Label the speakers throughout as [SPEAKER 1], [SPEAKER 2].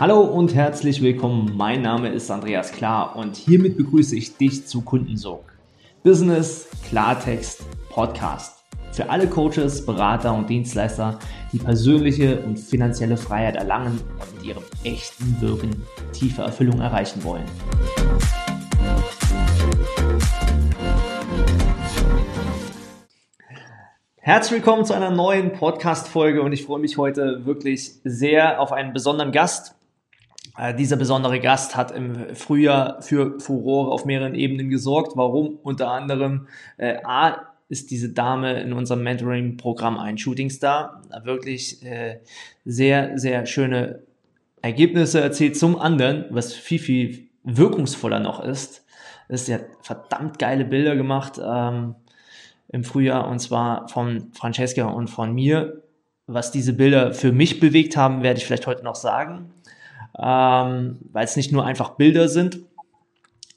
[SPEAKER 1] Hallo und herzlich willkommen. Mein Name ist Andreas Klar und hiermit begrüße ich dich zu Kundensog. Business Klartext Podcast. Für alle Coaches, Berater und Dienstleister, die persönliche und finanzielle Freiheit erlangen und mit ihrem echten Wirken tiefe Erfüllung erreichen wollen. Herzlich willkommen zu einer neuen Podcast-Folge und ich freue mich heute wirklich sehr auf einen besonderen Gast. Äh, dieser besondere Gast hat im Frühjahr für Furore auf mehreren Ebenen gesorgt. Warum? Unter anderem äh, A ist diese Dame in unserem Mentoring-Programm ein Shootingstar. Wirklich äh, sehr, sehr schöne Ergebnisse erzielt. Zum anderen, was viel, viel wirkungsvoller noch ist, ist, sie hat verdammt geile Bilder gemacht ähm, im Frühjahr und zwar von Francesca und von mir. Was diese Bilder für mich bewegt haben, werde ich vielleicht heute noch sagen, ähm, weil es nicht nur einfach Bilder sind.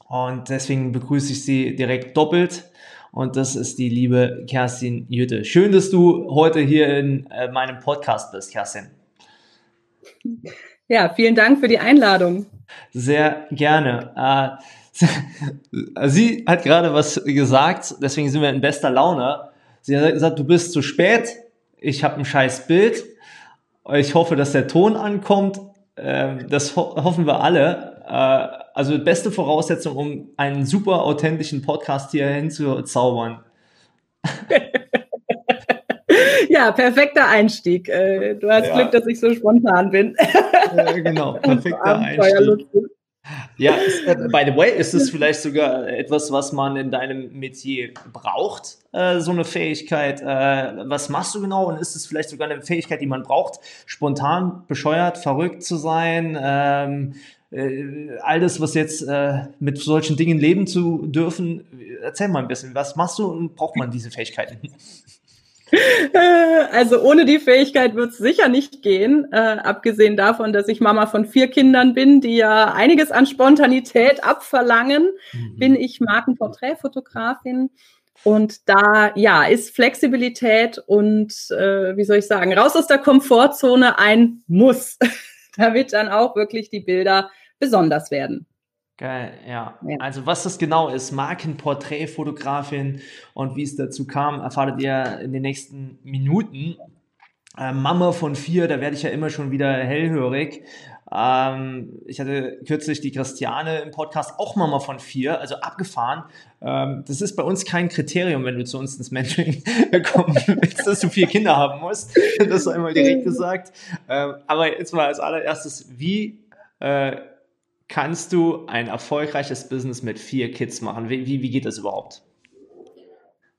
[SPEAKER 1] Und deswegen begrüße ich sie direkt doppelt und das ist die liebe Kerstin Jütte. Schön, dass du heute hier in äh, meinem Podcast bist, Kerstin.
[SPEAKER 2] Ja, vielen Dank für die Einladung.
[SPEAKER 1] Sehr gerne. Äh, sie hat gerade was gesagt, deswegen sind wir in bester Laune. Sie hat gesagt, du bist zu spät, ich habe ein scheiß Bild. Ich hoffe, dass der Ton ankommt. Ähm, das hoffen wir alle. Äh, also beste Voraussetzung, um einen super authentischen Podcast hier hinzuzaubern.
[SPEAKER 2] ja, perfekter Einstieg. Äh, du hast ja. Glück, dass ich so spontan bin.
[SPEAKER 1] Genau, perfekter Einstieg. Ja, äh, by the way, ist es vielleicht sogar etwas, was man in deinem Metier braucht, äh, so eine Fähigkeit? Äh, was machst du genau und ist es vielleicht sogar eine Fähigkeit, die man braucht, spontan, bescheuert, verrückt zu sein, ähm, äh, all das, was jetzt äh, mit solchen Dingen leben zu dürfen. Erzähl mal ein bisschen, was machst du und braucht man diese Fähigkeiten?
[SPEAKER 2] Also ohne die Fähigkeit wird es sicher nicht gehen, äh, abgesehen davon, dass ich Mama von vier Kindern bin, die ja einiges an Spontanität abverlangen, mhm. bin ich Markenporträtfotografin. Und da ja ist Flexibilität und äh, wie soll ich sagen, raus aus der Komfortzone ein Muss. damit dann auch wirklich die Bilder besonders werden.
[SPEAKER 1] Geil, ja. ja. Also was das genau ist, Markenporträtfotografin und wie es dazu kam, erfahrt ihr in den nächsten Minuten. Äh, Mama von vier, da werde ich ja immer schon wieder hellhörig. Ähm, ich hatte kürzlich die Christiane im Podcast, auch Mama von vier, also abgefahren. Ähm, das ist bei uns kein Kriterium, wenn du zu uns ins Mentoring kommen willst, dass du vier Kinder haben musst. Das einmal direkt gesagt. Ähm, aber jetzt mal als allererstes, wie äh, kannst du ein erfolgreiches Business mit vier Kids machen? Wie, wie, wie geht das überhaupt?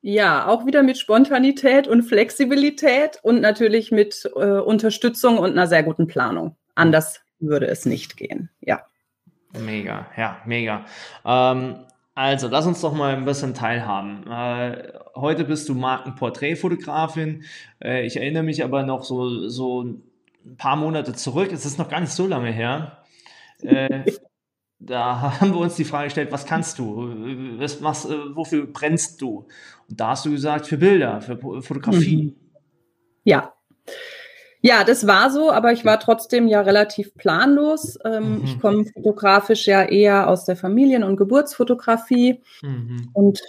[SPEAKER 2] Ja, auch wieder mit Spontanität und Flexibilität und natürlich mit äh, Unterstützung und einer sehr guten Planung. Anders würde es nicht gehen. Ja.
[SPEAKER 1] Mega, ja, mega. Ähm, also, lass uns doch mal ein bisschen teilhaben. Äh, heute bist du Markenporträtfotografin. Äh, ich erinnere mich aber noch so, so ein paar Monate zurück, es ist noch gar nicht so lange her. Äh, da haben wir uns die Frage gestellt, was kannst du? Was machst, äh, wofür brennst du? Und da hast du gesagt, für Bilder, für Fotografie. Mhm.
[SPEAKER 2] Ja. Ja, das war so, aber ich war trotzdem ja relativ planlos. Ähm, mhm. Ich komme fotografisch ja eher aus der Familien- und Geburtsfotografie. Mhm. Und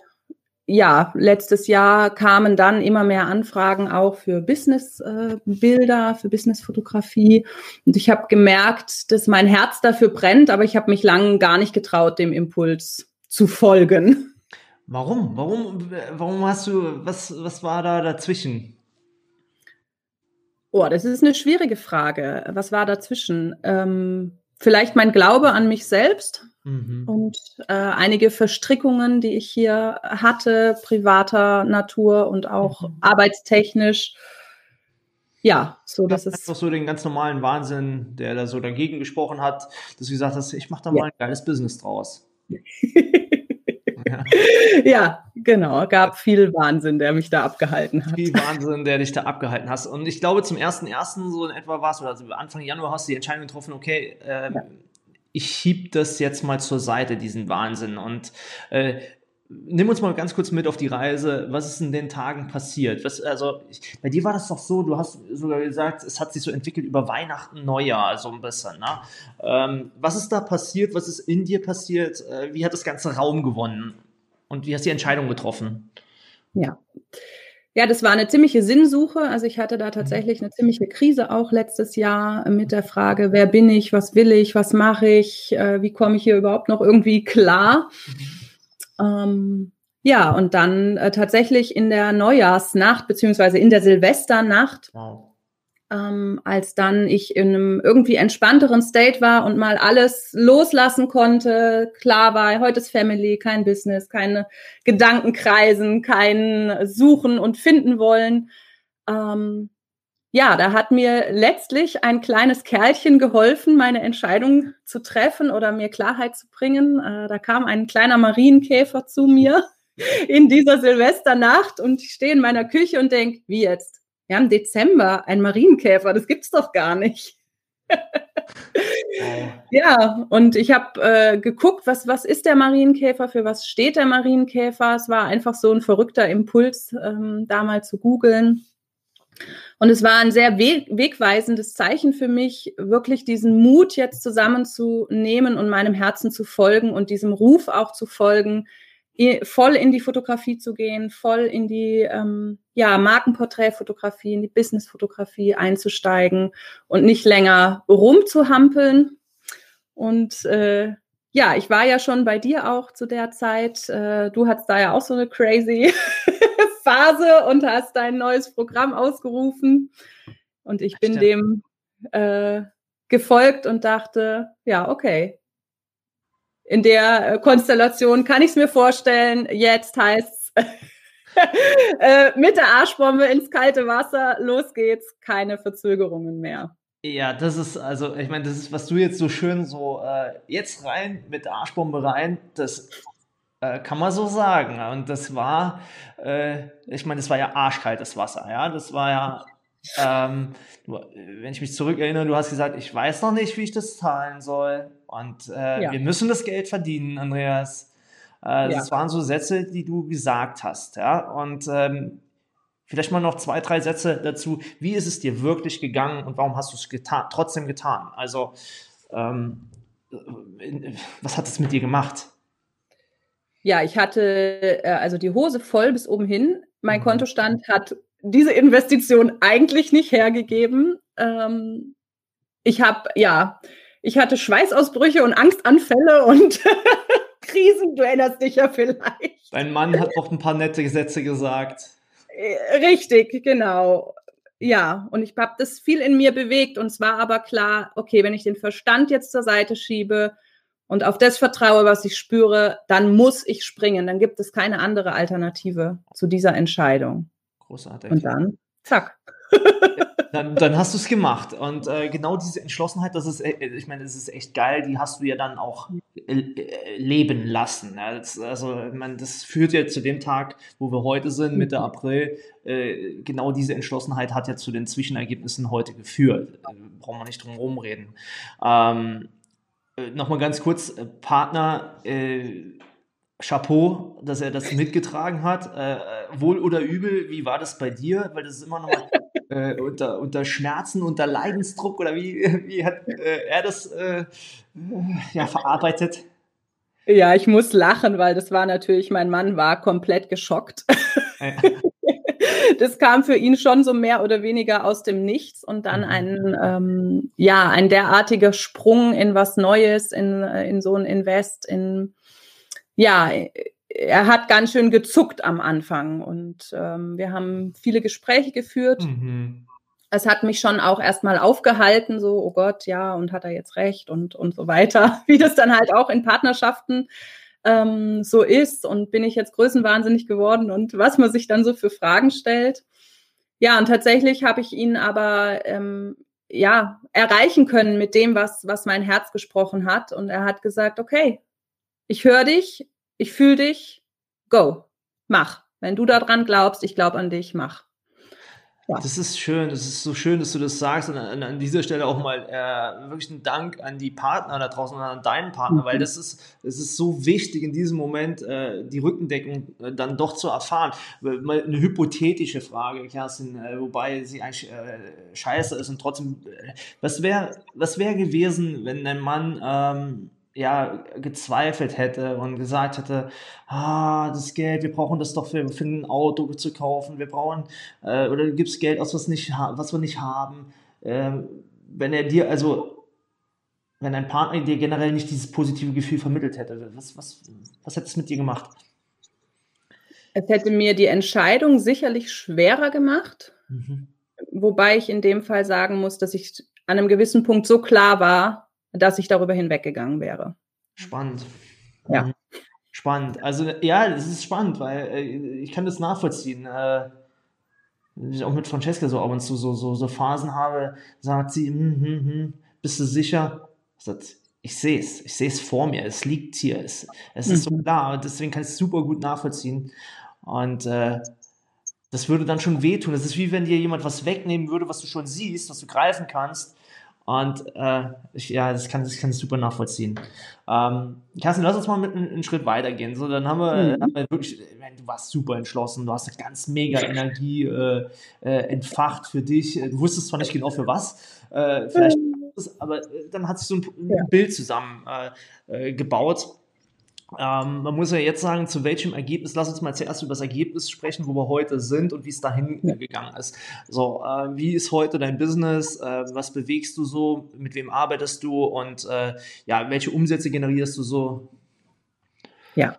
[SPEAKER 2] ja, letztes Jahr kamen dann immer mehr Anfragen auch für Businessbilder, äh, für Businessfotografie. Und ich habe gemerkt, dass mein Herz dafür brennt, aber ich habe mich lange gar nicht getraut, dem Impuls zu folgen.
[SPEAKER 1] Warum? Warum, warum hast du, was, was war da dazwischen?
[SPEAKER 2] Oh, das ist eine schwierige Frage. Was war dazwischen? Ähm, vielleicht mein Glaube an mich selbst mhm. und äh, einige Verstrickungen, die ich hier hatte, privater Natur und auch mhm. arbeitstechnisch. Ja, so dass es.
[SPEAKER 1] Doch so den ganz normalen Wahnsinn, der da so dagegen gesprochen hat, dass du gesagt hast, ich mache da mal ja. ein geiles Business draus.
[SPEAKER 2] Ja. ja, genau. Gab viel Wahnsinn, der mich da abgehalten hat.
[SPEAKER 1] Viel Wahnsinn, der dich da abgehalten hast. Und ich glaube, zum ersten ersten so in etwa war es, oder also Anfang Januar hast du die Entscheidung getroffen, okay, ähm, ja. Ich schieb das jetzt mal zur Seite, diesen Wahnsinn. Und äh, nimm uns mal ganz kurz mit auf die Reise. Was ist in den Tagen passiert? Was, also, ich, bei dir war das doch so, du hast sogar gesagt, es hat sich so entwickelt über Weihnachten, Neujahr, so ein bisschen. Ne? Ähm, was ist da passiert? Was ist in dir passiert? Äh, wie hat das Ganze Raum gewonnen? Und wie hast du die Entscheidung getroffen?
[SPEAKER 2] Ja. Ja, das war eine ziemliche Sinnsuche. Also ich hatte da tatsächlich eine ziemliche Krise auch letztes Jahr mit der Frage, wer bin ich, was will ich, was mache ich, äh, wie komme ich hier überhaupt noch irgendwie klar. Ähm, ja, und dann äh, tatsächlich in der Neujahrsnacht beziehungsweise in der Silvesternacht wow ähm, als dann ich in einem irgendwie entspannteren State war und mal alles loslassen konnte, klar war, heute ist Family, kein Business, keine Gedankenkreisen, kein Suchen und Finden wollen. Ähm, ja, da hat mir letztlich ein kleines Kerlchen geholfen, meine Entscheidung zu treffen oder mir Klarheit zu bringen. Äh, da kam ein kleiner Marienkäfer zu mir in dieser Silvesternacht und ich stehe in meiner Küche und denke, wie jetzt? Wir haben Dezember ein Marienkäfer, das gibt's doch gar nicht. ja, und ich habe äh, geguckt, was, was ist der Marienkäfer, für was steht der Marienkäfer. Es war einfach so ein verrückter Impuls, ähm, da mal zu googeln. Und es war ein sehr weg wegweisendes Zeichen für mich, wirklich diesen Mut jetzt zusammenzunehmen und meinem Herzen zu folgen und diesem Ruf auch zu folgen, voll in die Fotografie zu gehen, voll in die ähm, ja, Markenporträtfotografie, in die Businessfotografie einzusteigen und nicht länger rumzuhampeln. Und äh, ja, ich war ja schon bei dir auch zu der Zeit. Äh, du hattest da ja auch so eine crazy Phase und hast dein neues Programm ausgerufen. Und ich bin dem äh, gefolgt und dachte, ja, okay, in der äh, Konstellation kann ich es mir vorstellen. Jetzt heißt es äh, mit der Arschbombe ins kalte Wasser, los geht's, keine Verzögerungen mehr.
[SPEAKER 1] Ja, das ist also, ich meine, das ist, was du jetzt so schön so äh, jetzt rein mit der Arschbombe rein, das äh, kann man so sagen. Und das war, äh, ich meine, das war ja arschkaltes Wasser, ja, das war ja ähm, wenn ich mich zurückerinnere, du hast gesagt, ich weiß noch nicht, wie ich das zahlen soll. Und äh, ja. wir müssen das Geld verdienen, Andreas. Äh, ja. Das waren so Sätze, die du gesagt hast. Ja? Und ähm, vielleicht mal noch zwei, drei Sätze dazu. Wie ist es dir wirklich gegangen und warum hast du es getan, trotzdem getan? Also, ähm, was hat es mit dir gemacht?
[SPEAKER 2] Ja, ich hatte äh, also die Hose voll bis oben hin. Mein mhm. Kontostand hat diese Investition eigentlich nicht hergegeben. Ähm, ich habe, ja, ich hatte Schweißausbrüche und Angstanfälle und Krisen, du erinnerst dich ja vielleicht.
[SPEAKER 1] Dein Mann hat noch ein paar nette Gesetze gesagt.
[SPEAKER 2] Äh, richtig, genau. Ja, und ich habe das viel in mir bewegt und es war aber klar, okay, wenn ich den Verstand jetzt zur Seite schiebe und auf das vertraue, was ich spüre, dann muss ich springen. Dann gibt es keine andere Alternative zu dieser Entscheidung.
[SPEAKER 1] Großartig.
[SPEAKER 2] Und dann, zack.
[SPEAKER 1] dann, dann hast du es gemacht. Und äh, genau diese Entschlossenheit, das ist, äh, ich meine, das ist echt geil, die hast du ja dann auch äh, leben lassen. Das, also, meine, das führt ja zu dem Tag, wo wir heute sind, Mitte mhm. April. Äh, genau diese Entschlossenheit hat ja zu den Zwischenergebnissen heute geführt. Äh, brauchen wir nicht drum herum reden. Ähm, äh, Nochmal ganz kurz, Partner, Chapeau, dass er das mitgetragen hat. Äh, äh, wohl oder übel, wie war das bei dir? Weil das ist immer noch äh, unter, unter Schmerzen, unter Leidensdruck oder wie, wie hat äh, er das äh, ja, verarbeitet?
[SPEAKER 2] Ja, ich muss lachen, weil das war natürlich, mein Mann war komplett geschockt. das kam für ihn schon so mehr oder weniger aus dem Nichts und dann mhm. ein, ähm, ja, ein derartiger Sprung in was Neues, in, äh, in so ein Invest, in ja, er hat ganz schön gezuckt am Anfang und ähm, wir haben viele Gespräche geführt. Mhm. Es hat mich schon auch erstmal aufgehalten, so, oh Gott, ja, und hat er jetzt recht und, und so weiter, wie das dann halt auch in Partnerschaften ähm, so ist und bin ich jetzt größenwahnsinnig geworden und was man sich dann so für Fragen stellt. Ja, und tatsächlich habe ich ihn aber ähm, ja erreichen können mit dem, was, was mein Herz gesprochen hat. Und er hat gesagt, okay, ich höre dich, ich fühle dich, go, mach. Wenn du daran glaubst, ich glaube an dich, mach.
[SPEAKER 1] Ja. Das ist schön, das ist so schön, dass du das sagst. Und an, an dieser Stelle auch mal äh, wirklich ein Dank an die Partner da draußen und an deinen Partner, mhm. weil das ist, das ist so wichtig in diesem Moment, äh, die Rückendeckung äh, dann doch zu erfahren. Mal eine hypothetische Frage, Kerstin, äh, wobei sie eigentlich äh, scheiße ist und trotzdem, äh, was wäre was wär gewesen, wenn dein Mann ähm, ja, gezweifelt hätte und gesagt hätte, ah, das Geld, wir brauchen das doch für, für ein Auto zu kaufen, wir brauchen, äh, oder du gibst Geld aus, was, nicht, was wir nicht haben. Ähm, wenn er dir, also, wenn dein Partner dir generell nicht dieses positive Gefühl vermittelt hätte, was, was, was hätte es mit dir gemacht?
[SPEAKER 2] Es hätte mir die Entscheidung sicherlich schwerer gemacht, mhm. wobei ich in dem Fall sagen muss, dass ich an einem gewissen Punkt so klar war, dass ich darüber hinweggegangen wäre.
[SPEAKER 1] Spannend.
[SPEAKER 2] Ja. Mhm.
[SPEAKER 1] Spannend. Also ja, das ist spannend, weil äh, ich kann das nachvollziehen. Äh, ich auch mit Francesca so ab und zu so, so, so Phasen habe, sagt sie, hm, hm, hm, bist du sicher? Sagt, ich sehe es, ich sehe es vor mir, es liegt hier, es, es mhm. ist so mhm. klar, und deswegen kann ich es super gut nachvollziehen. Und äh, das würde dann schon wehtun. Das ist wie wenn dir jemand was wegnehmen würde, was du schon siehst, was du greifen kannst. Und äh, ich, ja, das kann, das kann ich super nachvollziehen. Ähm, Kerstin, lass uns mal mit einen, einen Schritt weitergehen. So, dann haben wir, mhm. haben wir wirklich, du warst super entschlossen, du hast eine ganz mega Energie äh, äh, entfacht für dich. Du wusstest zwar nicht genau für was, äh, vielleicht, mhm. aber äh, dann hat sich so ein, ein. Bild zusammen gebaut. Ähm, man muss ja jetzt sagen, zu welchem Ergebnis, lass uns mal zuerst über das Ergebnis sprechen, wo wir heute sind und wie es dahin ja. gegangen ist. So, äh, wie ist heute dein Business? Äh, was bewegst du so? Mit wem arbeitest du? Und äh, ja, welche Umsätze generierst du so?
[SPEAKER 2] Ja.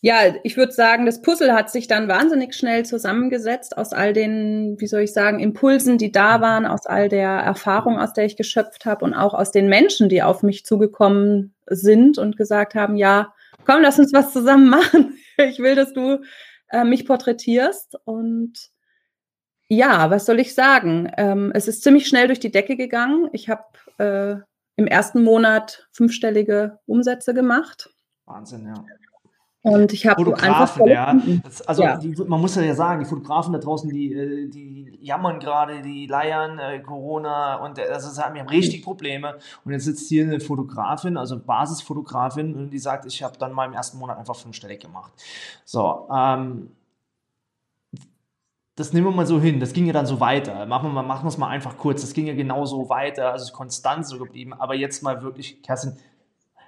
[SPEAKER 2] Ja, ich würde sagen, das Puzzle hat sich dann wahnsinnig schnell zusammengesetzt aus all den, wie soll ich sagen, Impulsen, die da waren, aus all der Erfahrung, aus der ich geschöpft habe und auch aus den Menschen, die auf mich zugekommen sind und gesagt haben, ja, komm, lass uns was zusammen machen. Ich will, dass du äh, mich porträtierst. Und ja, was soll ich sagen? Ähm, es ist ziemlich schnell durch die Decke gegangen. Ich habe äh, im ersten Monat fünfstellige Umsätze gemacht.
[SPEAKER 1] Wahnsinn, ja.
[SPEAKER 2] Und ich habe
[SPEAKER 1] einfach ja. Das, also ja. Die, man muss ja sagen, die Fotografen da draußen, die, äh, die jammern gerade, die leiern äh, Corona und also wir haben richtig Probleme. Und jetzt sitzt hier eine Fotografin, also Basisfotografin, und die sagt, ich habe dann mal im ersten Monat einfach fünfstellig gemacht. So, ähm, das nehmen wir mal so hin. Das ging ja dann so weiter. Machen wir mal, machen wir es mal einfach kurz. Das ging ja genauso weiter, also ist konstant so geblieben. Aber jetzt mal wirklich, Kerstin,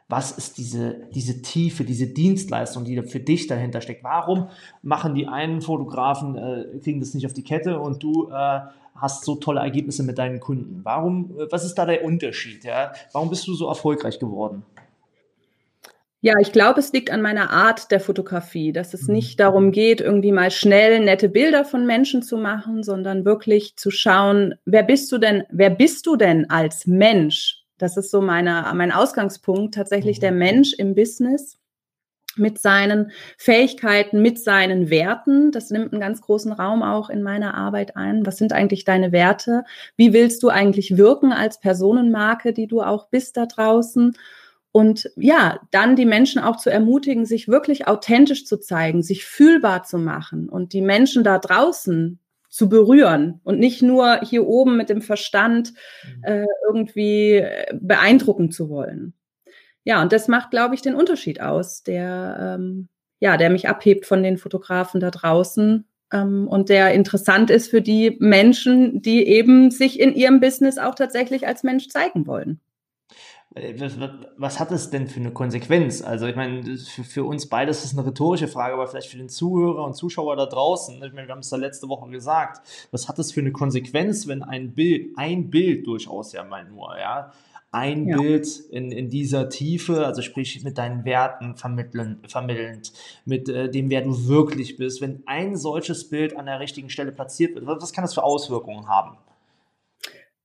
[SPEAKER 1] was ist diese, diese Tiefe, diese Dienstleistung, die da für dich dahinter steckt. Warum machen die einen Fotografen, äh, kriegen das nicht auf die Kette und du äh, hast so tolle Ergebnisse mit deinen Kunden? Warum, äh, was ist da der Unterschied? Ja? Warum bist du so erfolgreich geworden?
[SPEAKER 2] Ja, ich glaube, es liegt an meiner Art der Fotografie, dass es mhm. nicht darum geht, irgendwie mal schnell nette Bilder von Menschen zu machen, sondern wirklich zu schauen, wer bist du denn, wer bist du denn als Mensch? Das ist so meine, mein Ausgangspunkt, tatsächlich der mhm. Mensch im Business mit seinen Fähigkeiten, mit seinen Werten. Das nimmt einen ganz großen Raum auch in meiner Arbeit ein. Was sind eigentlich deine Werte? Wie willst du eigentlich wirken als Personenmarke, die du auch bist da draußen? Und ja, dann die Menschen auch zu ermutigen, sich wirklich authentisch zu zeigen, sich fühlbar zu machen und die Menschen da draußen zu berühren und nicht nur hier oben mit dem Verstand mhm. äh, irgendwie äh, beeindrucken zu wollen. Ja, und das macht, glaube ich, den Unterschied aus, der, ähm, ja, der mich abhebt von den Fotografen da draußen ähm, und der interessant ist für die Menschen, die eben sich in ihrem Business auch tatsächlich als Mensch zeigen wollen.
[SPEAKER 1] Was, was, hat es denn für eine Konsequenz? Also ich meine, für, für uns beide ist das eine rhetorische Frage, aber vielleicht für den Zuhörer und Zuschauer da draußen, ich meine, wir haben es da letzte Woche gesagt, was hat es für eine Konsequenz, wenn ein Bild, ein Bild durchaus ja mal nur, ja, ein ja. Bild in, in dieser Tiefe, also sprich mit deinen Werten vermitteln, vermittelnd, mit äh, dem, wer du wirklich bist, wenn ein solches Bild an der richtigen Stelle platziert wird, was kann das für Auswirkungen haben?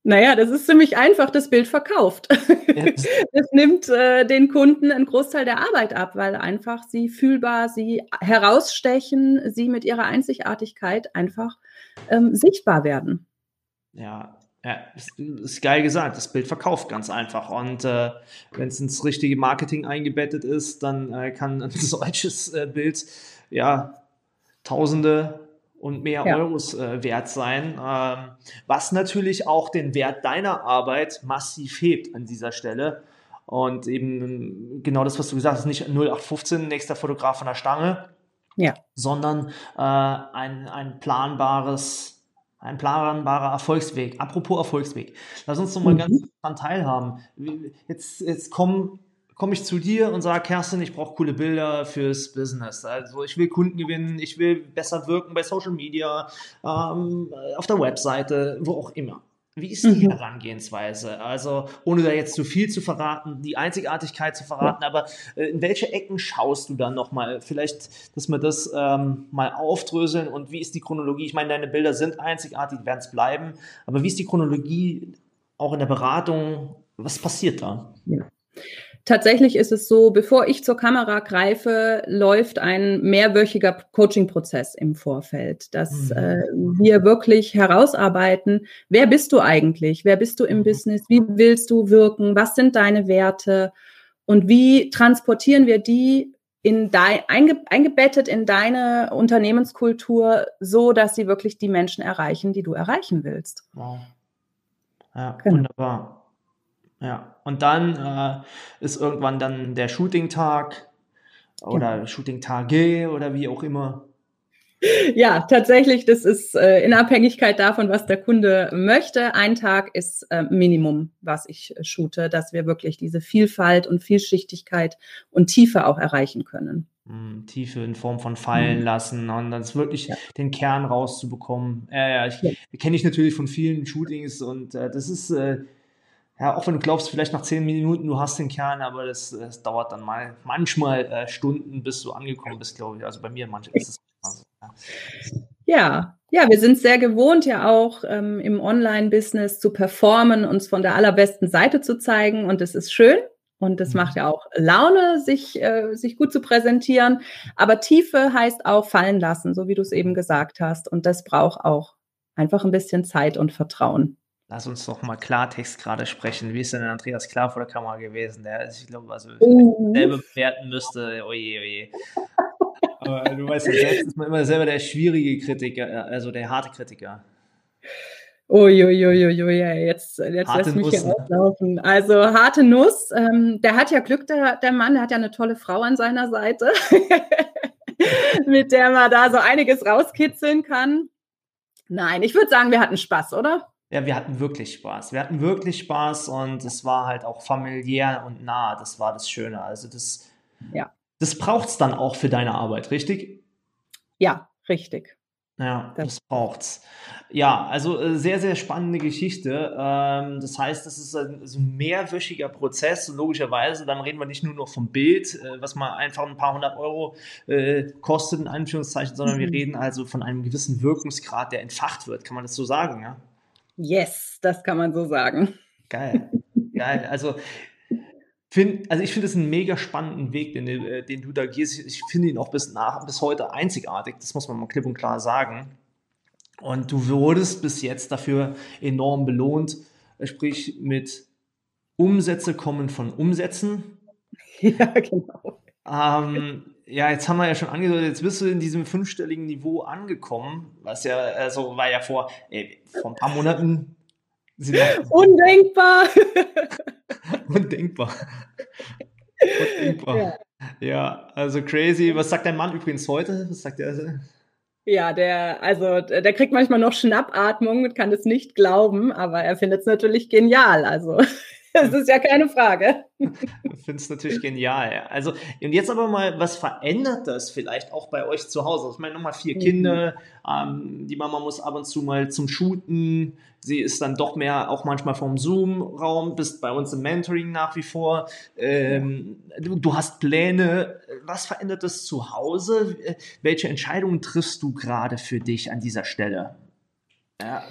[SPEAKER 2] Naja, das ist ziemlich einfach, das Bild verkauft. Yes. Das nimmt äh, den Kunden einen Großteil der Arbeit ab, weil einfach sie fühlbar, sie herausstechen, sie mit ihrer Einzigartigkeit einfach ähm, sichtbar werden.
[SPEAKER 1] Ja, ja, ist, ist geil gesagt. Das Bild verkauft ganz einfach. Und äh, wenn es ins richtige Marketing eingebettet ist, dann äh, kann ein solches äh, Bild ja Tausende und mehr ja. Euros äh, wert sein, ähm, was natürlich auch den Wert deiner Arbeit massiv hebt an dieser Stelle. Und eben genau das, was du gesagt hast, nicht 0815, nächster Fotograf von der Stange, ja. sondern äh, ein, ein planbares, ein planbarer Erfolgsweg. Apropos Erfolgsweg. Lass uns noch mal mhm. ganz daran teilhaben. Jetzt, jetzt kommen komme ich zu dir und sage, Kerstin, ich brauche coole Bilder fürs Business. Also ich will Kunden gewinnen, ich will besser wirken bei Social Media, ähm, auf der Webseite, wo auch immer. Wie ist die mhm. Herangehensweise? Also, ohne da jetzt zu viel zu verraten, die Einzigartigkeit zu verraten, aber äh, in welche Ecken schaust du dann nochmal? Vielleicht, dass wir das ähm, mal aufdröseln und wie ist die Chronologie? Ich meine, deine Bilder sind einzigartig, werden es bleiben, aber wie ist die Chronologie auch in der Beratung? Was passiert da? Ja.
[SPEAKER 2] Tatsächlich ist es so, bevor ich zur Kamera greife, läuft ein mehrwöchiger Coaching-Prozess im Vorfeld, dass mhm. äh, wir wirklich herausarbeiten, wer bist du eigentlich, wer bist du im mhm. Business, wie willst du wirken, was sind deine Werte und wie transportieren wir die in dein, einge, eingebettet in deine Unternehmenskultur, so dass sie wirklich die Menschen erreichen, die du erreichen willst. Wow.
[SPEAKER 1] Ja, genau. wunderbar. Ja, und dann äh, ist irgendwann dann der Shooting-Tag oder genau. Shooting-Tage oder wie auch immer.
[SPEAKER 2] Ja, tatsächlich, das ist äh, in Abhängigkeit davon, was der Kunde möchte. Ein Tag ist äh, Minimum, was ich äh, shoote, dass wir wirklich diese Vielfalt und Vielschichtigkeit und Tiefe auch erreichen können.
[SPEAKER 1] Mm, Tiefe in Form von fallen mhm. lassen und dann wirklich ja. den Kern rauszubekommen. Ja, ja, ich, ja. kenne ich natürlich von vielen Shootings und äh, das ist äh, ja, auch wenn du glaubst, vielleicht nach zehn Minuten, du hast den Kern, aber das, das dauert dann mal manchmal äh, Stunden, bis du angekommen bist, glaube ich. Also bei mir manchmal ist es. Also,
[SPEAKER 2] ja. ja. Ja, wir sind sehr gewohnt, ja auch ähm, im Online-Business zu performen, uns von der allerbesten Seite zu zeigen. Und es ist schön und es mhm. macht ja auch Laune, sich, äh, sich gut zu präsentieren. Aber Tiefe heißt auch fallen lassen, so wie du es eben gesagt hast. Und das braucht auch einfach ein bisschen Zeit und Vertrauen.
[SPEAKER 1] Lass uns doch mal Klartext gerade sprechen. Wie ist denn Andreas klar vor der Kamera gewesen? Der, ich glaube, also, mhm. selber bewerten müsste, oje, oje. Aber du weißt ja selbst, ist man immer selber der schwierige Kritiker, also der harte Kritiker.
[SPEAKER 2] Uiuiuiui, jetzt, jetzt lässt mich hier ne? auslaufen. Also harte Nuss. Ähm, der hat ja Glück, der, der Mann, der hat ja eine tolle Frau an seiner Seite, mit der man da so einiges rauskitzeln kann. Nein, ich würde sagen, wir hatten Spaß, oder?
[SPEAKER 1] Ja, wir hatten wirklich Spaß. Wir hatten wirklich Spaß und es war halt auch familiär und nah. Das war das Schöne. Also das, ja. das braucht es dann auch für deine Arbeit, richtig?
[SPEAKER 2] Ja, richtig.
[SPEAKER 1] Ja, das, das braucht's. Ja, also äh, sehr, sehr spannende Geschichte. Ähm, das heißt, das ist ein, ein mehrwöchiger Prozess und logischerweise, dann reden wir nicht nur noch vom Bild, äh, was mal einfach ein paar hundert Euro äh, kostet, in Anführungszeichen, sondern mhm. wir reden also von einem gewissen Wirkungsgrad, der entfacht wird. Kann man das so sagen, ja?
[SPEAKER 2] Yes, das kann man so sagen.
[SPEAKER 1] Geil, geil. Also, find, also ich finde es einen mega spannenden Weg, den, äh, den du da gehst. Ich finde ihn auch bis, nach, bis heute einzigartig. Das muss man mal klipp und klar sagen. Und du wurdest bis jetzt dafür enorm belohnt, sprich mit Umsätze kommen von Umsätzen. Ja, genau. Ähm, ja, jetzt haben wir ja schon angedeutet, jetzt bist du in diesem fünfstelligen Niveau angekommen, was ja, also war ja vor, ey, vor ein paar Monaten.
[SPEAKER 2] Undenkbar!
[SPEAKER 1] Undenkbar. Undenkbar. Ja. ja. also crazy. Was sagt dein Mann übrigens heute? Was sagt er?
[SPEAKER 2] Ja, der, also der kriegt manchmal noch Schnappatmung und kann es nicht glauben, aber er findet es natürlich genial. Also das ist ja keine Frage.
[SPEAKER 1] Ich finde es natürlich genial. Also, und jetzt aber mal, was verändert das vielleicht auch bei euch zu Hause? Ich meine, nochmal vier mhm. Kinder, ähm, die Mama muss ab und zu mal zum Shooten. Sie ist dann doch mehr auch manchmal vom Zoom-Raum, bist bei uns im Mentoring nach wie vor. Ähm, du, du, hast Pläne. Was verändert das zu Hause? Welche Entscheidungen triffst du gerade für dich an dieser Stelle?
[SPEAKER 2] Ja.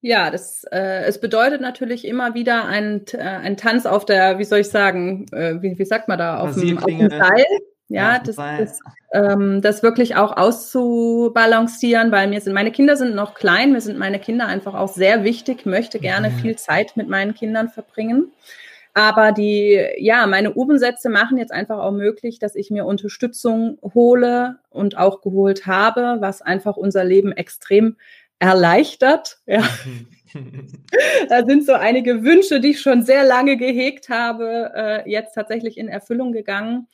[SPEAKER 2] Ja, das, äh, es bedeutet natürlich immer wieder ein, äh, ein Tanz auf der, wie soll ich sagen, äh, wie, wie sagt man da, auf dem, auf dem Seil. Ja, das, das, ähm, das wirklich auch auszubalancieren, weil mir sind, meine Kinder sind noch klein, mir sind meine Kinder einfach auch sehr wichtig, möchte gerne mhm. viel Zeit mit meinen Kindern verbringen. Aber die, ja, meine Umsätze machen jetzt einfach auch möglich, dass ich mir Unterstützung hole und auch geholt habe, was einfach unser Leben extrem erleichtert. Ja. da sind so einige Wünsche, die ich schon sehr lange gehegt habe, äh, jetzt tatsächlich in Erfüllung gegangen.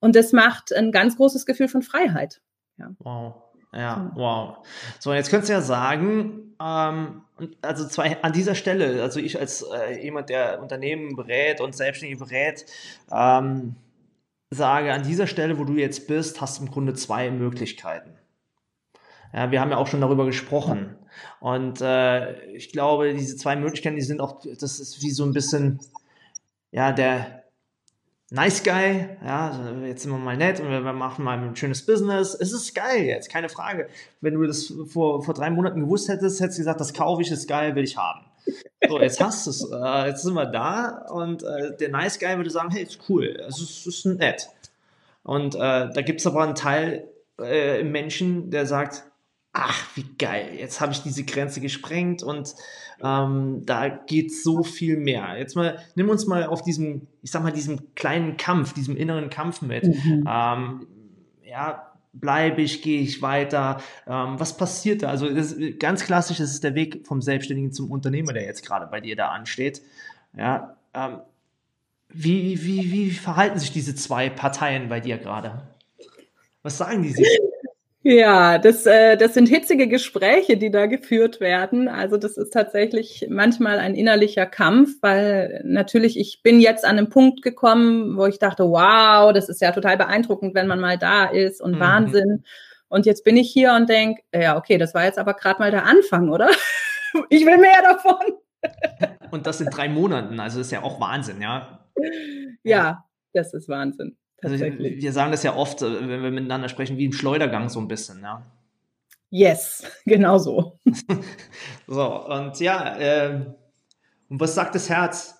[SPEAKER 2] Und das macht ein ganz großes Gefühl von Freiheit.
[SPEAKER 1] Ja. Wow. Ja, wow. So, jetzt könntest du ja sagen, ähm, also zwar an dieser Stelle, also ich als äh, jemand, der Unternehmen berät und Selbstständige berät, ähm, sage, an dieser Stelle, wo du jetzt bist, hast du im Grunde zwei Möglichkeiten. Ja, wir haben ja auch schon darüber gesprochen. Und äh, ich glaube, diese zwei Möglichkeiten, die sind auch, das ist wie so ein bisschen, ja, der, nice guy, ja, also jetzt sind wir mal nett und wir machen mal ein schönes Business. Es ist geil jetzt, keine Frage. Wenn du das vor, vor drei Monaten gewusst hättest, hättest du gesagt, das kaufe ich, ist geil, will ich haben. So, jetzt hast du es, äh, jetzt sind wir da und äh, der nice guy würde sagen, hey, ist cool, es ist, ist nett. Und äh, da gibt es aber einen Teil äh, im Menschen, der sagt, ach, wie geil, jetzt habe ich diese Grenze gesprengt und ähm, da geht so viel mehr. Jetzt mal, nimm uns mal auf diesem, ich sag mal, diesem kleinen Kampf, diesem inneren Kampf mit. Mhm. Ähm, ja, bleibe ich, gehe ich weiter? Ähm, was passiert da? Also das, ganz klassisch, das ist der Weg vom Selbstständigen zum Unternehmer, der jetzt gerade bei dir da ansteht. Ja, ähm, wie, wie, wie verhalten sich diese zwei Parteien bei dir gerade? Was sagen die sich?
[SPEAKER 2] Ja, das, äh, das sind hitzige Gespräche, die da geführt werden. Also das ist tatsächlich manchmal ein innerlicher Kampf, weil natürlich ich bin jetzt an einem Punkt gekommen, wo ich dachte, wow, das ist ja total beeindruckend, wenn man mal da ist und mhm. Wahnsinn. Und jetzt bin ich hier und denke, ja, okay, das war jetzt aber gerade mal der Anfang, oder? ich will mehr davon.
[SPEAKER 1] und das in drei Monaten, also das ist ja auch Wahnsinn, ja.
[SPEAKER 2] Ja, das ist Wahnsinn.
[SPEAKER 1] Also wir sagen das ja oft, äh, wenn wir miteinander sprechen, wie im Schleudergang so ein bisschen, ja.
[SPEAKER 2] Yes, genau so.
[SPEAKER 1] so, und ja, äh, und was sagt das Herz?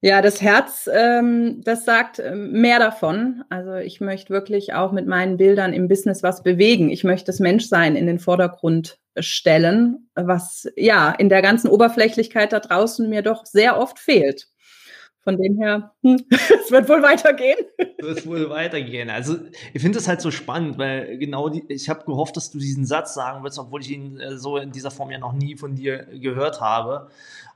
[SPEAKER 2] Ja, das Herz, ähm, das sagt ähm, mehr davon. Also ich möchte wirklich auch mit meinen Bildern im Business was bewegen. Ich möchte das Menschsein in den Vordergrund stellen, was ja in der ganzen Oberflächlichkeit da draußen mir doch sehr oft fehlt. Von dem her, hm, es wird wohl weitergehen.
[SPEAKER 1] Es wird wohl weitergehen. Also ich finde es halt so spannend, weil genau die, ich habe gehofft, dass du diesen Satz sagen wirst, obwohl ich ihn äh, so in dieser Form ja noch nie von dir gehört habe.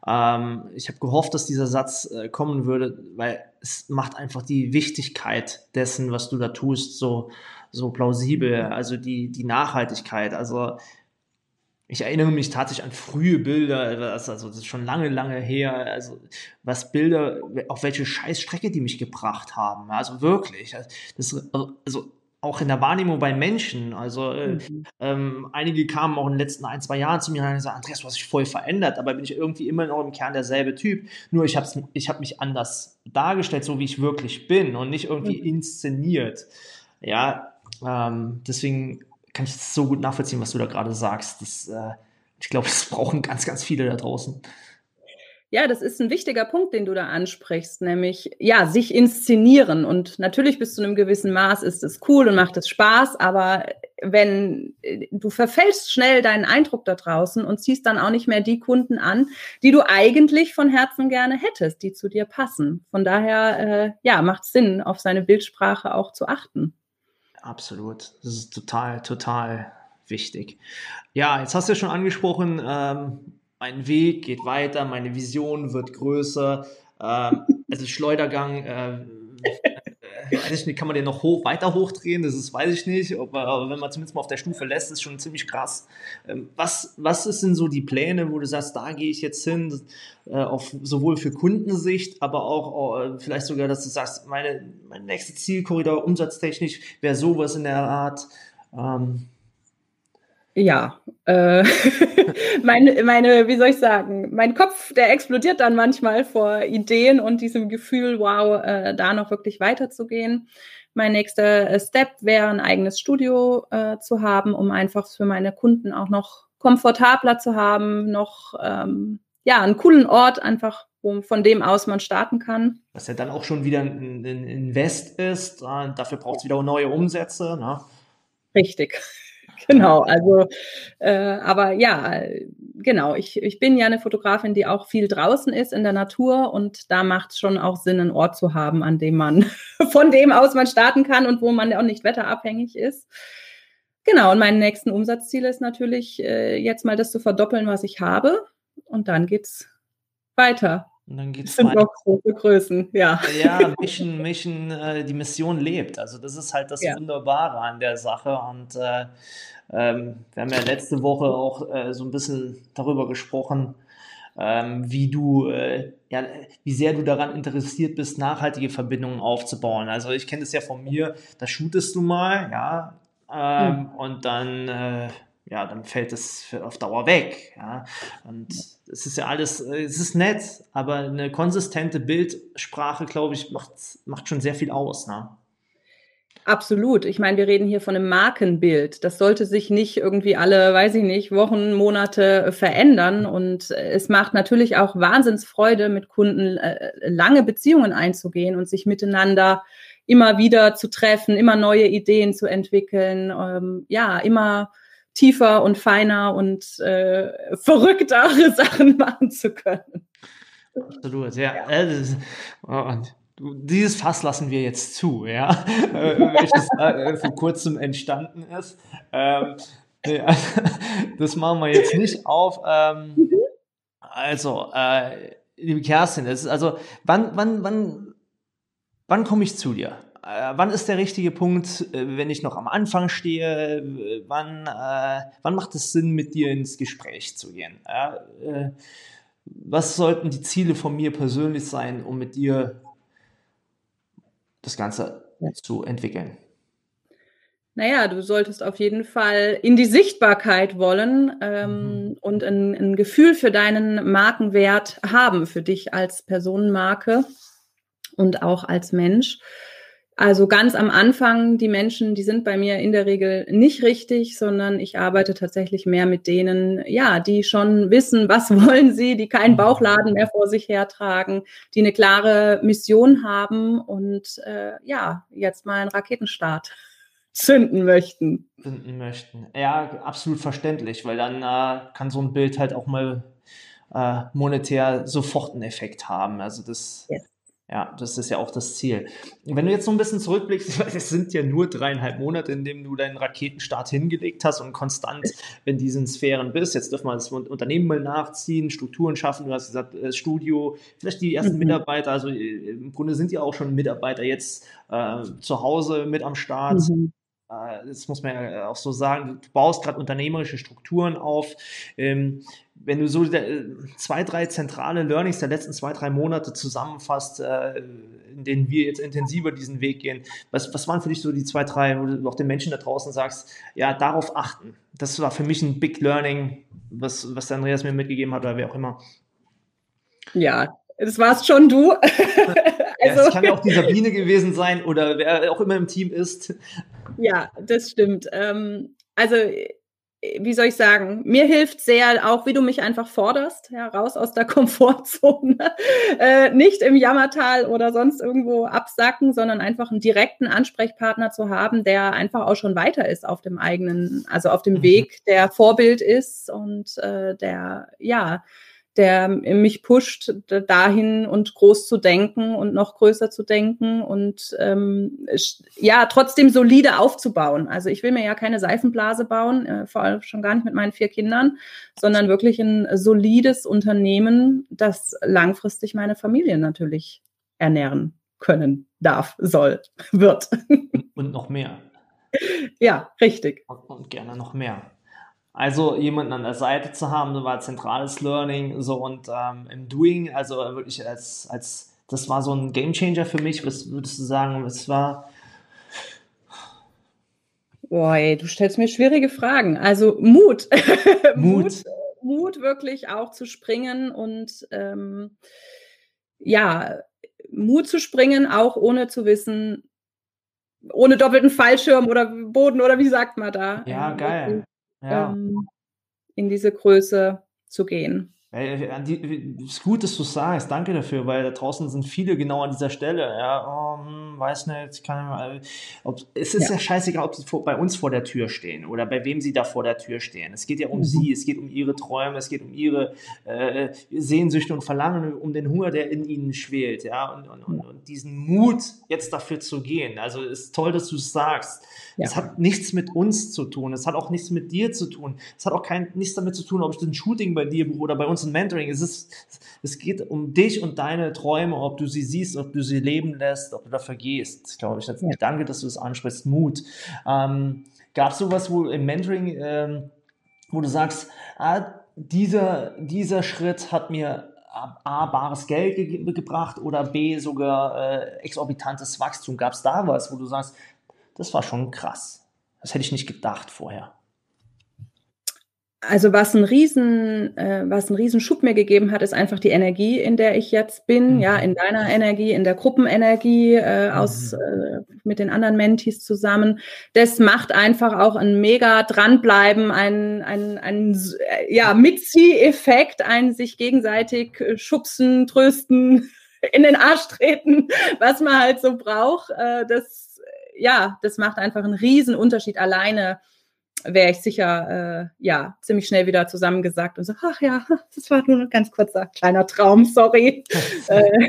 [SPEAKER 1] Ähm, ich habe gehofft, dass dieser Satz äh, kommen würde, weil es macht einfach die Wichtigkeit dessen, was du da tust, so, so plausibel. Also die, die Nachhaltigkeit. Also ich erinnere mich tatsächlich an frühe Bilder, das, also das ist schon lange, lange her, also was Bilder, auf welche Scheißstrecke die mich gebracht haben. Also wirklich. Das, also auch in der Wahrnehmung bei Menschen. Also äh, mhm. ähm, einige kamen auch in den letzten ein, zwei Jahren zu mir und haben gesagt, Andreas, du hast dich voll verändert, aber bin ich irgendwie immer noch im Kern derselbe Typ. Nur ich habe ich hab mich anders dargestellt, so wie ich wirklich bin und nicht irgendwie mhm. inszeniert. Ja, ähm, deswegen kann ich so gut nachvollziehen, was du da gerade sagst. Das, äh, ich glaube, das brauchen ganz, ganz viele da draußen.
[SPEAKER 2] Ja, das ist ein wichtiger Punkt, den du da ansprichst, nämlich ja, sich inszenieren. Und natürlich bis zu einem gewissen Maß ist es cool und macht es Spaß, aber wenn du verfällst schnell deinen Eindruck da draußen und ziehst dann auch nicht mehr die Kunden an, die du eigentlich von Herzen gerne hättest, die zu dir passen. Von daher, äh, ja, macht Sinn, auf seine Bildsprache auch zu achten.
[SPEAKER 1] Absolut. Das ist total, total wichtig. Ja, jetzt hast du ja schon angesprochen, ähm, mein Weg geht weiter, meine Vision wird größer. Ähm, also Schleudergang, äh, weiß ich nicht, kann man den noch hoch, weiter hochdrehen? Das ist, weiß ich nicht. Aber wenn man zumindest mal auf der Stufe lässt, ist schon ziemlich krass. Ähm, was, was denn so die Pläne, wo du sagst, da gehe ich jetzt hin, äh, auf, sowohl für Kundensicht, aber auch äh, vielleicht sogar, dass du sagst, meine, mein nächster Zielkorridor umsatztechnisch wäre sowas in der Art. Ähm,
[SPEAKER 2] ja, äh, meine, meine, wie soll ich sagen, mein Kopf, der explodiert dann manchmal vor Ideen und diesem Gefühl, wow, äh, da noch wirklich weiterzugehen. Mein nächster äh, Step wäre, ein eigenes Studio äh, zu haben, um einfach für meine Kunden auch noch komfortabler zu haben, noch ähm, ja, einen coolen Ort einfach, wo, von dem aus man starten kann.
[SPEAKER 1] Was ja dann auch schon wieder ein, ein Invest ist, äh, dafür braucht es wieder neue Umsätze. Ne?
[SPEAKER 2] Richtig. genau, also, äh, aber ja, genau, ich, ich bin ja eine Fotografin, die auch viel draußen ist in der Natur und da macht es schon auch Sinn, einen Ort zu haben, an dem man, von dem aus man starten kann und wo man auch nicht wetterabhängig ist. Genau, und mein nächsten Umsatzziel ist natürlich, äh, jetzt mal das zu verdoppeln, was ich habe. Und dann geht's weiter.
[SPEAKER 1] Und dann geht es
[SPEAKER 2] sind doch große Größen, ja.
[SPEAKER 1] Ja, Mission, Mission, äh, die Mission lebt. Also das ist halt das ja. Wunderbare an der Sache. Und äh, ähm, wir haben ja letzte Woche auch äh, so ein bisschen darüber gesprochen, ähm, wie du, äh, ja, wie sehr du daran interessiert bist, nachhaltige Verbindungen aufzubauen. Also ich kenne das ja von mir, da shootest du mal, ja, ähm, mhm. und dann äh, ja, dann fällt es auf Dauer weg. Ja. Und es ist ja alles, es ist nett, aber eine konsistente Bildsprache, glaube ich, macht, macht schon sehr viel aus. Ne?
[SPEAKER 2] Absolut. Ich meine, wir reden hier von einem Markenbild. Das sollte sich nicht irgendwie alle, weiß ich nicht, Wochen, Monate verändern. Und es macht natürlich auch Wahnsinnsfreude, mit Kunden äh, lange Beziehungen einzugehen und sich miteinander immer wieder zu treffen, immer neue Ideen zu entwickeln, ähm, ja, immer tiefer und feiner und äh, verrücktere Sachen machen zu können.
[SPEAKER 1] Absolut, ja. ja. Äh, oh, dieses Fass lassen wir jetzt zu, ja, äh, welches äh, vor kurzem entstanden ist. Ähm, ja, das machen wir jetzt nicht auf. Ähm, mhm. also, äh, liebe Kerstin, ist, also wann, wann, wann, wann komme ich zu dir? Äh, wann ist der richtige Punkt, äh, wenn ich noch am Anfang stehe? Wann, äh, wann macht es Sinn, mit dir ins Gespräch zu gehen? Äh, was sollten die Ziele von mir persönlich sein, um mit dir das Ganze ja. zu entwickeln?
[SPEAKER 2] Naja, du solltest auf jeden Fall in die Sichtbarkeit wollen ähm, mhm. und ein, ein Gefühl für deinen Markenwert haben, für dich als Personenmarke und auch als Mensch. Also ganz am Anfang, die Menschen, die sind bei mir in der Regel nicht richtig, sondern ich arbeite tatsächlich mehr mit denen, ja, die schon wissen, was wollen sie, die keinen Bauchladen mehr vor sich hertragen, die eine klare Mission haben und äh, ja, jetzt mal einen Raketenstart zünden möchten.
[SPEAKER 1] Zünden möchten. Ja, absolut verständlich, weil dann äh, kann so ein Bild halt auch mal äh, monetär sofort einen Effekt haben. Also das yes. Ja, das ist ja auch das Ziel. Wenn du jetzt so ein bisschen zurückblickst, es sind ja nur dreieinhalb Monate, in denen du deinen Raketenstart hingelegt hast und konstant in diesen Sphären bist. Jetzt dürfen wir das Unternehmen mal nachziehen, Strukturen schaffen. Du hast gesagt, äh, Studio, vielleicht die ersten mhm. Mitarbeiter. Also äh, im Grunde sind ja auch schon Mitarbeiter jetzt äh, zu Hause mit am Start. Mhm. Äh, das muss man ja auch so sagen. Du baust gerade unternehmerische Strukturen auf. Ähm, wenn du so äh, zwei, drei zentrale Learnings der letzten zwei, drei Monate zusammenfasst, äh, in denen wir jetzt intensiver diesen Weg gehen, was, was waren für dich so die zwei, drei, wo du auch den Menschen da draußen sagst, ja, darauf achten. Das war für mich ein Big Learning, was, was der Andreas mir mitgegeben hat oder wer auch immer.
[SPEAKER 2] Ja, das warst schon du. also,
[SPEAKER 1] ja, es kann ja auch die Sabine gewesen sein oder wer auch immer im Team ist.
[SPEAKER 2] Ja, das stimmt. Ähm, also wie soll ich sagen, mir hilft sehr auch, wie du mich einfach forderst, ja, raus aus der Komfortzone, äh, nicht im Jammertal oder sonst irgendwo absacken, sondern einfach einen direkten Ansprechpartner zu haben, der einfach auch schon weiter ist auf dem eigenen, also auf dem mhm. Weg, der Vorbild ist und äh, der, ja, der mich pusht, dahin und groß zu denken und noch größer zu denken und ähm, ja, trotzdem solide aufzubauen. Also ich will mir ja keine Seifenblase bauen, äh, vor allem schon gar nicht mit meinen vier Kindern, sondern wirklich ein solides Unternehmen, das langfristig meine Familie natürlich ernähren können darf, soll, wird.
[SPEAKER 1] Und noch mehr.
[SPEAKER 2] Ja, richtig.
[SPEAKER 1] Und, und gerne noch mehr. Also jemanden an der Seite zu haben, so war zentrales Learning, so und ähm, im Doing, also wirklich als, als, das war so ein Gamechanger für mich. Was würdest du sagen, es war?
[SPEAKER 2] Boah, ey, du stellst mir schwierige Fragen. Also Mut. Mut. Mut, Mut wirklich auch zu springen und ähm, ja, Mut zu springen, auch ohne zu wissen, ohne doppelten Fallschirm oder Boden oder wie sagt man da?
[SPEAKER 1] Ja, geil
[SPEAKER 2] ja. ähm, in diese Größe zu gehen.
[SPEAKER 1] Es ist gut, dass du sagst. Danke dafür, weil da draußen sind viele genau an dieser Stelle. Ja, oh, weiß nicht, kann ob, es ist ja. ja scheißegal, ob sie vor, bei uns vor der Tür stehen oder bei wem sie da vor der Tür stehen. Es geht ja um mhm. sie, es geht um ihre Träume, es geht um ihre äh, Sehnsüchte und Verlangen, um den Hunger, der in ihnen schwelt. Ja, und, und, und, und diesen Mut, jetzt dafür zu gehen. Also es ist toll, dass du es sagst. Ja. Es hat nichts mit uns zu tun. Es hat auch nichts mit dir zu tun. Es hat auch kein, nichts damit zu tun, ob ich ein Shooting bei dir oder bei uns ein Mentoring. Es, ist, es geht um dich und deine Träume, ob du sie siehst, ob du sie leben lässt, ob du dafür gehst, glaube ich. Ja. Danke, dass du es ansprichst. Mut. Ähm, Gab es sowas wo im Mentoring, ähm, wo du sagst, ah, dieser, dieser Schritt hat mir A, bares Geld ge gebracht oder B, sogar äh, exorbitantes Wachstum. Gab es da was, wo du sagst, das war schon krass. Das hätte ich nicht gedacht vorher.
[SPEAKER 2] Also was ein Riesen, äh, was ein Riesenschub mir gegeben hat, ist einfach die Energie, in der ich jetzt bin, mhm. ja, in deiner Energie, in der Gruppenenergie äh, aus mhm. äh, mit den anderen Mentis zusammen. Das macht einfach auch ein mega dranbleiben, ein, ein, ein äh, ja, Mitzieh-Effekt, ein sich gegenseitig äh, schubsen, trösten, in den Arsch treten, was man halt so braucht. Äh, das ja, das macht einfach einen riesen Unterschied. Alleine wäre ich sicher, äh, ja, ziemlich schnell wieder zusammengesagt und so, ach ja, das war nur ein ganz kurzer kleiner Traum, sorry. äh,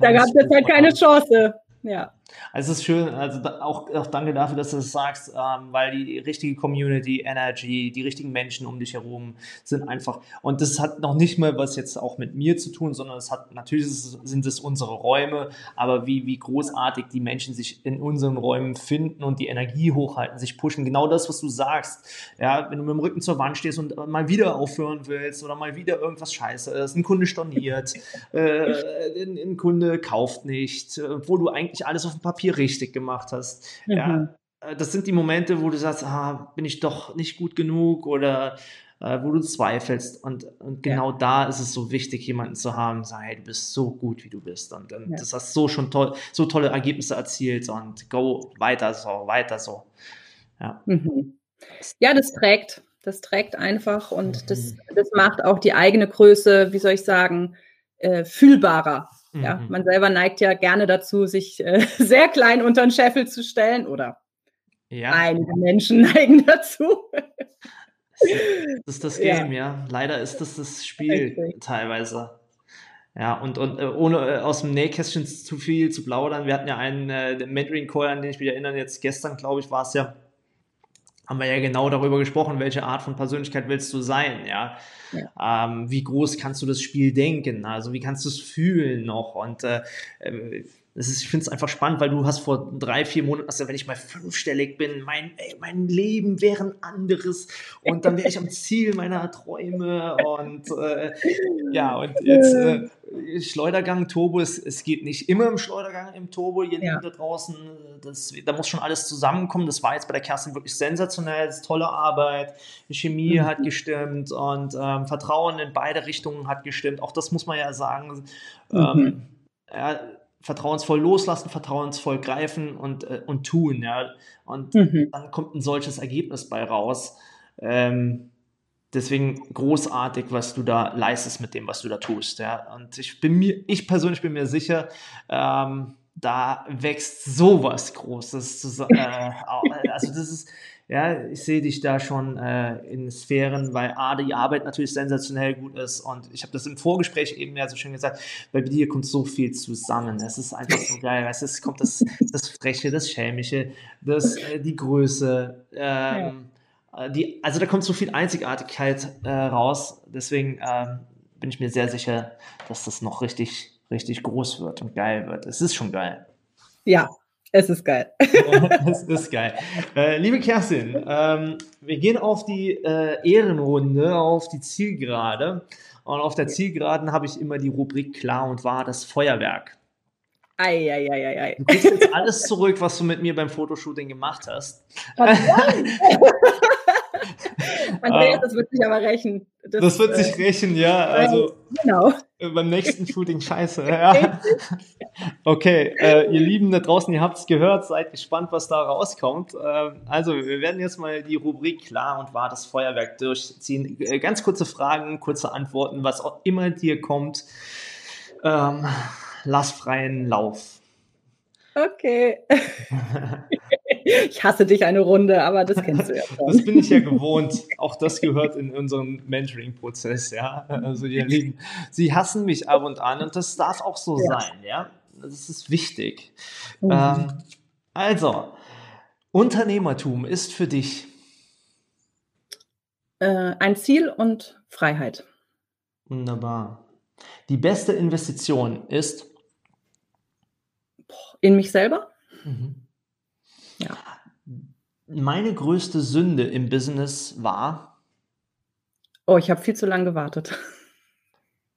[SPEAKER 2] da gab es jetzt halt keine Chance. Ja.
[SPEAKER 1] Also es ist schön, also auch, auch danke dafür, dass du das sagst, ähm, weil die richtige Community, Energy, die richtigen Menschen um dich herum sind einfach, und das hat noch nicht mal was jetzt auch mit mir zu tun, sondern es hat, natürlich sind es unsere Räume, aber wie, wie großartig die Menschen sich in unseren Räumen finden und die Energie hochhalten, sich pushen, genau das, was du sagst, ja, wenn du mit dem Rücken zur Wand stehst und mal wieder aufhören willst oder mal wieder irgendwas scheiße ist, ein Kunde storniert, äh, ein, ein Kunde kauft nicht, obwohl du eigentlich alles auf dem Papier richtig gemacht hast. Mhm. Ja, äh, das sind die Momente, wo du sagst, ah, bin ich doch nicht gut genug oder äh, wo du zweifelst. Und, und genau ja. da ist es so wichtig, jemanden zu haben, sagen, hey, du bist so gut, wie du bist. Und, und ja. das hast so schon toll, so tolle Ergebnisse erzielt und go weiter so, weiter so.
[SPEAKER 2] Ja, mhm. ja das trägt. Das trägt einfach und mhm. das, das macht auch die eigene Größe, wie soll ich sagen, äh, fühlbarer. Ja, mhm. man selber neigt ja gerne dazu, sich äh, sehr klein unter den Scheffel zu stellen oder ja. einige Menschen neigen dazu.
[SPEAKER 1] Das ist das Game, ja. ja. Leider ist das das Spiel okay. teilweise. Ja, und, und äh, ohne äh, aus dem Nähkästchen zu viel zu plaudern, wir hatten ja einen äh, Mentoring-Call, an den ich mich erinnere, jetzt gestern, glaube ich, war es ja, haben wir ja genau darüber gesprochen, welche Art von Persönlichkeit willst du sein, ja. ja. Ähm, wie groß kannst du das Spiel denken? Also wie kannst du es fühlen noch? Und äh, äh ist, ich finde es einfach spannend, weil du hast vor drei, vier Monaten, also wenn ich mal fünfstellig bin, mein, ey, mein Leben wäre ein anderes und dann wäre ich am Ziel meiner Träume und äh, ja, und jetzt äh, Schleudergang, Turbo, es, es geht nicht immer im Schleudergang im Turbo, ihr ja. da draußen, das, da muss schon alles zusammenkommen. Das war jetzt bei der Kerstin wirklich sensationell, das ist tolle Arbeit, die Chemie mhm. hat gestimmt und ähm, Vertrauen in beide Richtungen hat gestimmt. Auch das muss man ja sagen. Mhm. Ähm, ja, vertrauensvoll loslassen, vertrauensvoll greifen und, äh, und tun, ja. Und mhm. dann kommt ein solches Ergebnis bei raus. Ähm, deswegen großartig, was du da leistest mit dem, was du da tust, ja. Und ich bin mir, ich persönlich bin mir sicher, ähm, da wächst sowas Großes. Äh, also das ist, ja, ich sehe dich da schon äh, in Sphären, weil A, die Arbeit natürlich sensationell gut ist und ich habe das im Vorgespräch eben ja so schön gesagt, bei dir kommt so viel zusammen. Es ist einfach so geil, weißt, es kommt das, das Freche, das Schelmische, das, äh, die Größe, ähm, ja. die, also da kommt so viel Einzigartigkeit äh, raus, deswegen ähm, bin ich mir sehr sicher, dass das noch richtig, richtig groß wird und geil wird. Es ist schon geil.
[SPEAKER 2] Ja, es ist geil.
[SPEAKER 1] es ist geil. Äh, liebe Kerstin, ähm, wir gehen auf die äh, Ehrenrunde, auf die Zielgerade. Und auf der Zielgeraden habe ich immer die Rubrik klar und wahr, das Feuerwerk.
[SPEAKER 2] Eieieiei.
[SPEAKER 1] Du kriegst jetzt alles zurück, was du mit mir beim Fotoshooting gemacht hast.
[SPEAKER 2] Andreas, das wird sich aber rächen.
[SPEAKER 1] Das, das wird sich äh, rächen, ja. Also,
[SPEAKER 2] genau.
[SPEAKER 1] Beim nächsten Shooting scheiße. Ja. Okay, äh, ihr Lieben da draußen, ihr habt es gehört, seid gespannt, was da rauskommt. Äh, also, wir werden jetzt mal die Rubrik klar und wahr das Feuerwerk durchziehen. Äh, ganz kurze Fragen, kurze Antworten, was auch immer dir kommt. Ähm, lass freien Lauf.
[SPEAKER 2] Okay. ich hasse dich eine Runde, aber das kennst du ja schon.
[SPEAKER 1] Das bin ich ja gewohnt. Auch das gehört in unserem Mentoring-Prozess, ja. Also ihr Lieben, sie hassen mich ab und an und das darf auch so ja. sein, ja. Das ist wichtig. Mhm. Ähm, also, Unternehmertum ist für dich
[SPEAKER 2] äh, ein Ziel und Freiheit.
[SPEAKER 1] Wunderbar. Die beste Investition ist
[SPEAKER 2] in mich selber. Mhm.
[SPEAKER 1] Ja. Meine größte Sünde im Business war.
[SPEAKER 2] Oh, ich habe viel zu lange gewartet.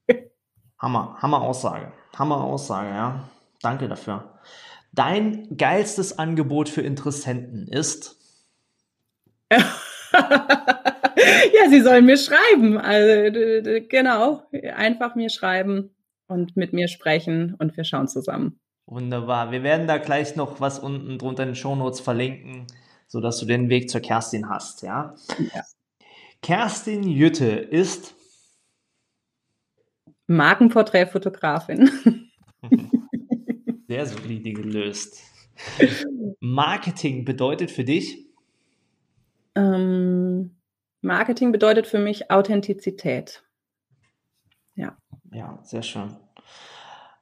[SPEAKER 1] Hammer, Hammer Aussage. Hammer Aussage, ja. Danke dafür. Dein geilstes Angebot für Interessenten ist.
[SPEAKER 2] ja, sie sollen mir schreiben. Also, genau. Einfach mir schreiben und mit mir sprechen und wir schauen zusammen.
[SPEAKER 1] Wunderbar. Wir werden da gleich noch was unten drunter in den Shownotes verlinken, sodass du den Weg zur Kerstin hast, ja? ja. Kerstin Jütte ist
[SPEAKER 2] Markenporträtfotografin.
[SPEAKER 1] Sehr solide gelöst. Marketing bedeutet für dich?
[SPEAKER 2] Ähm, Marketing bedeutet für mich Authentizität.
[SPEAKER 1] Ja. Ja, sehr schön.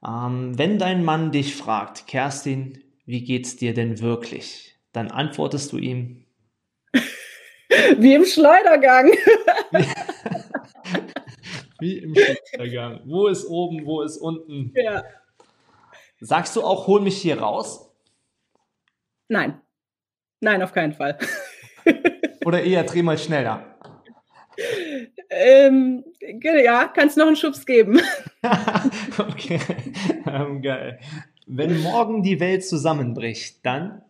[SPEAKER 1] Ähm, wenn dein Mann dich fragt, Kerstin, wie geht's dir denn wirklich? Dann antwortest du ihm.
[SPEAKER 2] Wie im Schleudergang.
[SPEAKER 1] wie im Schleudergang. Wo ist oben, wo ist unten? Ja. Sagst du auch, hol mich hier raus?
[SPEAKER 2] Nein. Nein, auf keinen Fall.
[SPEAKER 1] Oder eher dreh mal schneller.
[SPEAKER 2] Ähm, ja, kannst noch einen Schubs geben.
[SPEAKER 1] okay, ähm, geil. Wenn morgen die Welt zusammenbricht, dann?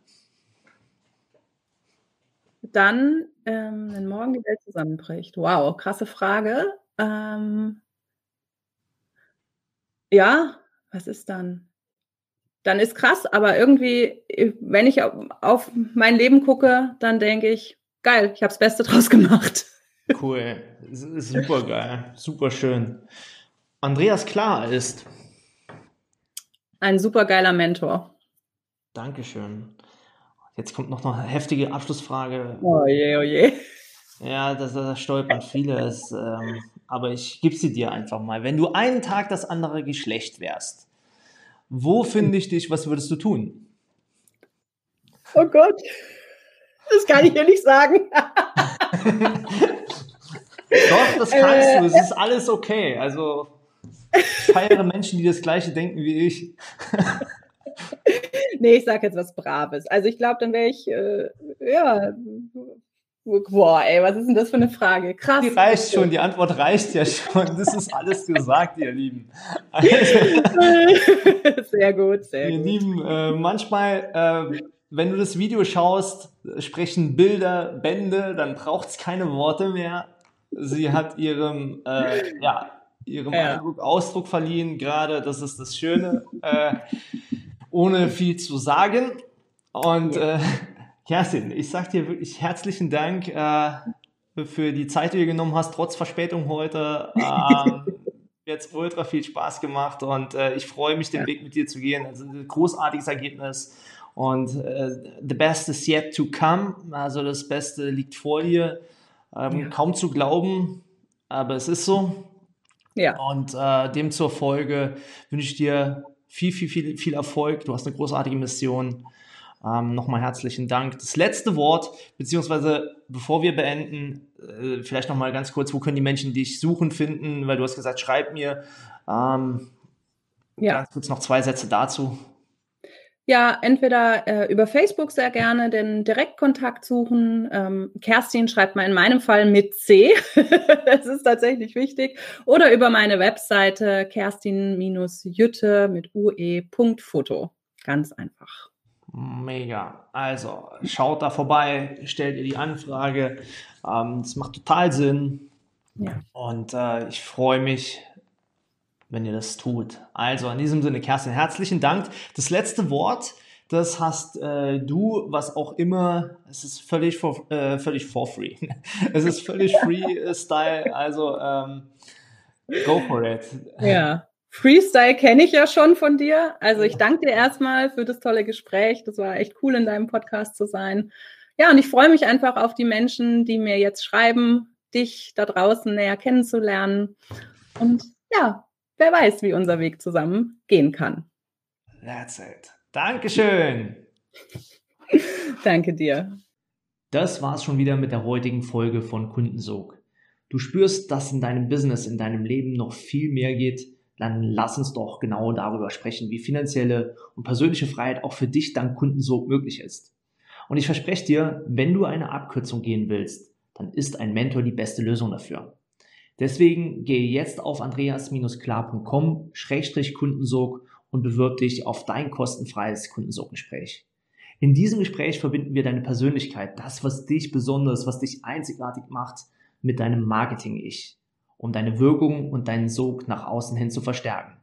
[SPEAKER 2] Dann, ähm, wenn morgen die Welt zusammenbricht. Wow, krasse Frage. Ähm, ja, was ist dann? Dann ist krass, aber irgendwie, wenn ich auf mein Leben gucke, dann denke ich, geil, ich habe das Beste draus gemacht.
[SPEAKER 1] Cool, super geil, super schön. Andreas Klar ist
[SPEAKER 2] ein super geiler Mentor.
[SPEAKER 1] Dankeschön. Jetzt kommt noch eine heftige Abschlussfrage.
[SPEAKER 2] Oh je, oh je.
[SPEAKER 1] Ja, da, da stolpern viele, ähm, aber ich gebe sie dir einfach mal. Wenn du einen Tag das andere Geschlecht wärst, wo finde ich dich, was würdest du tun?
[SPEAKER 2] Oh Gott, das kann ich dir nicht sagen.
[SPEAKER 1] Doch, das kannst äh, du. Es ist alles okay. Also ich feiere Menschen, die das Gleiche denken wie ich.
[SPEAKER 2] nee, ich sage jetzt was Braves. Also ich glaube, dann wäre ich, äh, ja, boah, ey, was ist denn das für eine Frage? Krass.
[SPEAKER 1] Die reicht schon, die Antwort reicht ja schon. Das ist alles gesagt, ihr Lieben.
[SPEAKER 2] Also, sehr gut, sehr
[SPEAKER 1] ihr
[SPEAKER 2] gut.
[SPEAKER 1] Ihr Lieben, äh, manchmal, äh, wenn du das Video schaust, sprechen Bilder Bände, dann braucht es keine Worte mehr sie hat ihrem, äh, ja, ihrem ja. Eindruck Ausdruck verliehen, gerade, das ist das Schöne, äh, ohne viel zu sagen. Und äh, Kerstin, ich sag dir wirklich herzlichen Dank äh, für die Zeit, die du genommen hast, trotz Verspätung heute. Ähm, jetzt ultra viel Spaß gemacht und äh, ich freue mich, den ja. Weg mit dir zu gehen. Also ein großartiges Ergebnis und äh, the best is yet to come. Also das Beste liegt vor dir. Ähm, ja. Kaum zu glauben, aber es ist so. Ja. Und äh, dem zur Folge wünsche ich dir viel, viel, viel, viel Erfolg. Du hast eine großartige Mission. Ähm, Nochmal herzlichen Dank. Das letzte Wort, beziehungsweise bevor wir beenden, äh, vielleicht nochmal ganz kurz, wo können die Menschen dich suchen, finden? Weil du hast gesagt, schreib mir. Ähm, ja. Ganz kurz noch zwei Sätze dazu.
[SPEAKER 2] Ja, entweder äh, über Facebook sehr gerne den Direktkontakt suchen. Ähm, Kerstin schreibt mal in meinem Fall mit C. das ist tatsächlich wichtig. Oder über meine Webseite kerstin-jütte mit ue.foto. Ganz einfach.
[SPEAKER 1] Mega. Also schaut da vorbei, stellt ihr die Anfrage. Ähm, das macht total Sinn. Ja. Und äh, ich freue mich wenn ihr das tut. Also in diesem Sinne, Kerstin, herzlichen Dank. Das letzte Wort, das hast äh, du, was auch immer, es ist völlig for, äh, völlig for free. es ist völlig Freestyle, also ähm, go for it.
[SPEAKER 2] Ja. Freestyle kenne ich ja schon von dir. Also ich danke dir erstmal für das tolle Gespräch. Das war echt cool, in deinem Podcast zu sein. Ja, und ich freue mich einfach auf die Menschen, die mir jetzt schreiben, dich da draußen näher kennenzulernen. Und ja, wer weiß, wie unser Weg zusammen gehen kann.
[SPEAKER 1] That's it. Dankeschön.
[SPEAKER 2] Danke dir.
[SPEAKER 1] Das war's schon wieder mit der heutigen Folge von Kundensog. Du spürst, dass in deinem Business, in deinem Leben noch viel mehr geht dann lass uns doch genau darüber sprechen, wie finanzielle und persönliche Freiheit auch für dich dank Kundensog möglich ist. Und ich verspreche dir, wenn du eine Abkürzung gehen willst, dann ist ein Mentor die beste Lösung dafür. Deswegen gehe jetzt auf andreas-klar.com-kundensog und bewirb dich auf dein kostenfreies Kundensoggespräch. In diesem Gespräch verbinden wir deine Persönlichkeit, das, was dich besonders, was dich einzigartig macht, mit deinem Marketing-Ich um deine Wirkung und deinen Sog nach außen hin zu verstärken.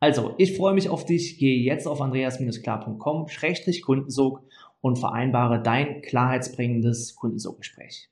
[SPEAKER 1] Also, ich freue mich auf dich. Gehe jetzt auf andreas-klar.com-kundensog und vereinbare dein klarheitsbringendes Kundensoggespräch.